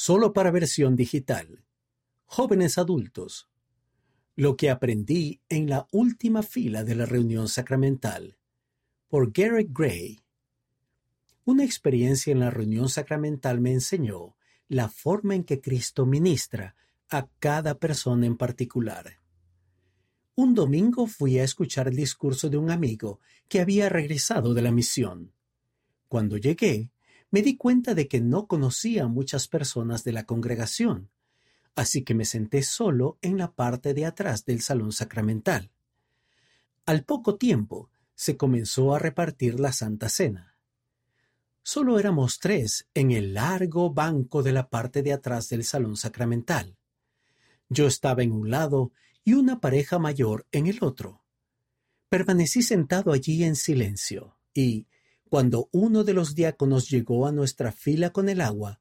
solo para versión digital. Jóvenes adultos. Lo que aprendí en la última fila de la reunión sacramental. Por Garrett Gray. Una experiencia en la reunión sacramental me enseñó la forma en que Cristo ministra a cada persona en particular. Un domingo fui a escuchar el discurso de un amigo que había regresado de la misión. Cuando llegué, me di cuenta de que no conocía a muchas personas de la congregación, así que me senté solo en la parte de atrás del salón sacramental. Al poco tiempo se comenzó a repartir la Santa Cena. Solo éramos tres en el largo banco de la parte de atrás del salón sacramental. Yo estaba en un lado y una pareja mayor en el otro. Permanecí sentado allí en silencio y, cuando uno de los diáconos llegó a nuestra fila con el agua,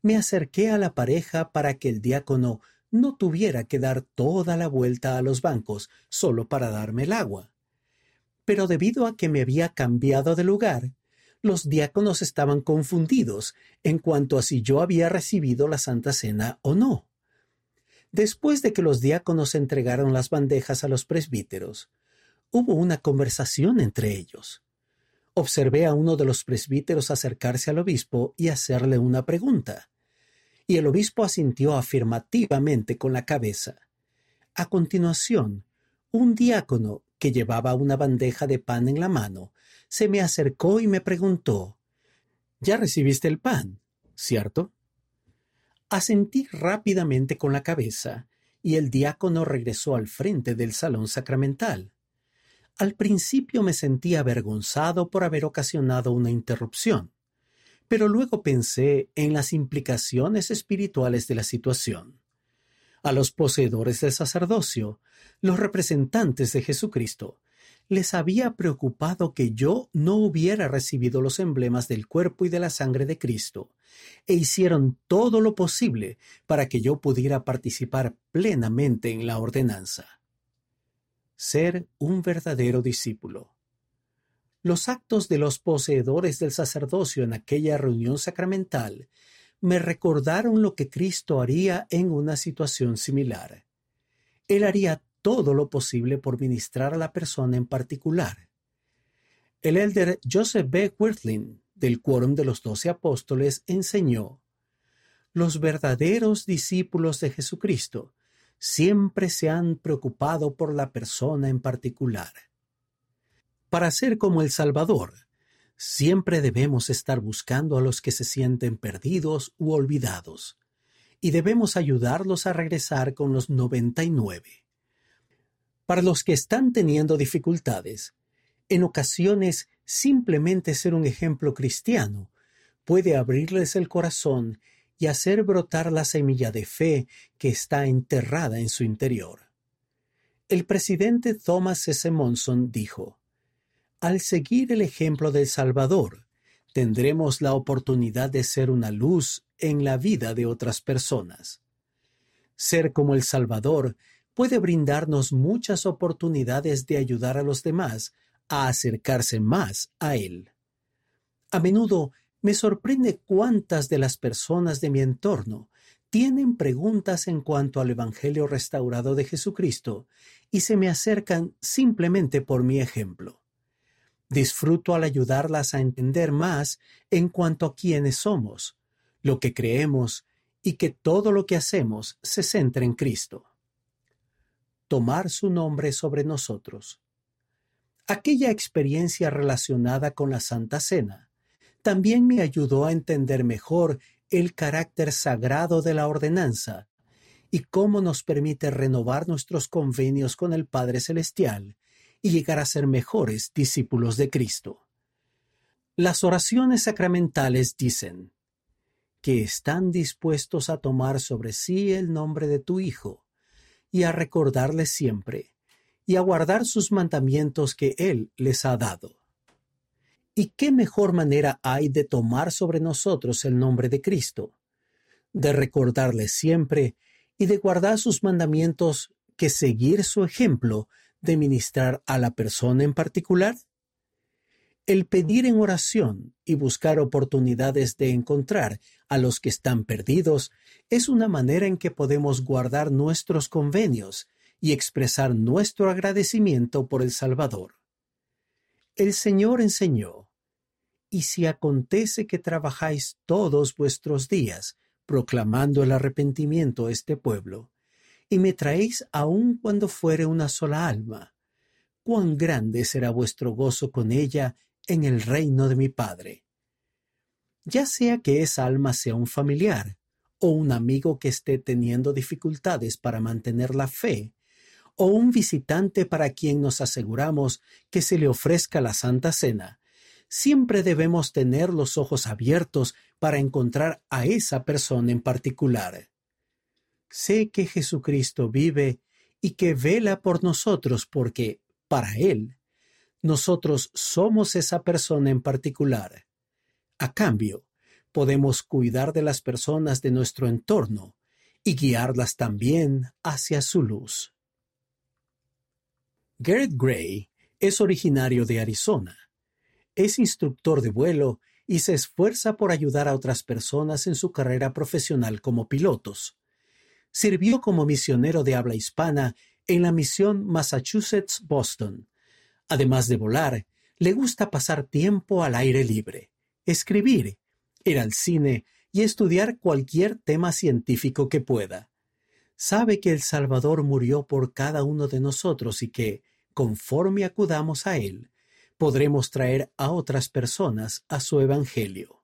me acerqué a la pareja para que el diácono no tuviera que dar toda la vuelta a los bancos solo para darme el agua. Pero debido a que me había cambiado de lugar, los diáconos estaban confundidos en cuanto a si yo había recibido la Santa Cena o no. Después de que los diáconos entregaron las bandejas a los presbíteros, hubo una conversación entre ellos. Observé a uno de los presbíteros acercarse al obispo y hacerle una pregunta, y el obispo asintió afirmativamente con la cabeza. A continuación, un diácono que llevaba una bandeja de pan en la mano se me acercó y me preguntó Ya recibiste el pan, ¿cierto? Asentí rápidamente con la cabeza, y el diácono regresó al frente del salón sacramental. Al principio me sentí avergonzado por haber ocasionado una interrupción, pero luego pensé en las implicaciones espirituales de la situación. A los poseedores del sacerdocio, los representantes de Jesucristo, les había preocupado que yo no hubiera recibido los emblemas del cuerpo y de la sangre de Cristo, e hicieron todo lo posible para que yo pudiera participar plenamente en la ordenanza. Ser un verdadero discípulo. Los actos de los poseedores del sacerdocio en aquella reunión sacramental me recordaron lo que Cristo haría en una situación similar. Él haría todo lo posible por ministrar a la persona en particular. El elder Joseph B. Wirthlin, del Quórum de los Doce Apóstoles, enseñó, Los verdaderos discípulos de Jesucristo siempre se han preocupado por la persona en particular. Para ser como el Salvador, siempre debemos estar buscando a los que se sienten perdidos u olvidados, y debemos ayudarlos a regresar con los noventa y nueve. Para los que están teniendo dificultades, en ocasiones simplemente ser un ejemplo cristiano puede abrirles el corazón y hacer brotar la semilla de fe que está enterrada en su interior. El presidente Thomas S. Monson dijo, Al seguir el ejemplo del Salvador, tendremos la oportunidad de ser una luz en la vida de otras personas. Ser como el Salvador puede brindarnos muchas oportunidades de ayudar a los demás a acercarse más a Él. A menudo me sorprende cuántas de las personas de mi entorno tienen preguntas en cuanto al Evangelio restaurado de Jesucristo y se me acercan simplemente por mi ejemplo. Disfruto al ayudarlas a entender más en cuanto a quiénes somos, lo que creemos y que todo lo que hacemos se centra en Cristo tomar su nombre sobre nosotros. Aquella experiencia relacionada con la Santa Cena también me ayudó a entender mejor el carácter sagrado de la ordenanza y cómo nos permite renovar nuestros convenios con el Padre Celestial y llegar a ser mejores discípulos de Cristo. Las oraciones sacramentales dicen que están dispuestos a tomar sobre sí el nombre de tu Hijo y a recordarle siempre, y a guardar sus mandamientos que Él les ha dado. ¿Y qué mejor manera hay de tomar sobre nosotros el nombre de Cristo? De recordarle siempre y de guardar sus mandamientos que seguir su ejemplo de ministrar a la persona en particular? El pedir en oración y buscar oportunidades de encontrar a los que están perdidos es una manera en que podemos guardar nuestros convenios y expresar nuestro agradecimiento por el Salvador. El Señor enseñó, y si acontece que trabajáis todos vuestros días proclamando el arrepentimiento a este pueblo, y me traéis aun cuando fuere una sola alma, cuán grande será vuestro gozo con ella en el reino de mi Padre. Ya sea que esa alma sea un familiar, o un amigo que esté teniendo dificultades para mantener la fe, o un visitante para quien nos aseguramos que se le ofrezca la Santa Cena, siempre debemos tener los ojos abiertos para encontrar a esa persona en particular. Sé que Jesucristo vive y que vela por nosotros porque, para Él, nosotros somos esa persona en particular. A cambio, podemos cuidar de las personas de nuestro entorno y guiarlas también hacia su luz. Garrett Gray es originario de Arizona es instructor de vuelo y se esfuerza por ayudar a otras personas en su carrera profesional como pilotos. Sirvió como misionero de habla hispana en la misión Massachusetts-Boston. Además de volar, le gusta pasar tiempo al aire libre, escribir, ir al cine y estudiar cualquier tema científico que pueda. Sabe que el Salvador murió por cada uno de nosotros y que, conforme acudamos a Él, podremos traer a otras personas a su Evangelio.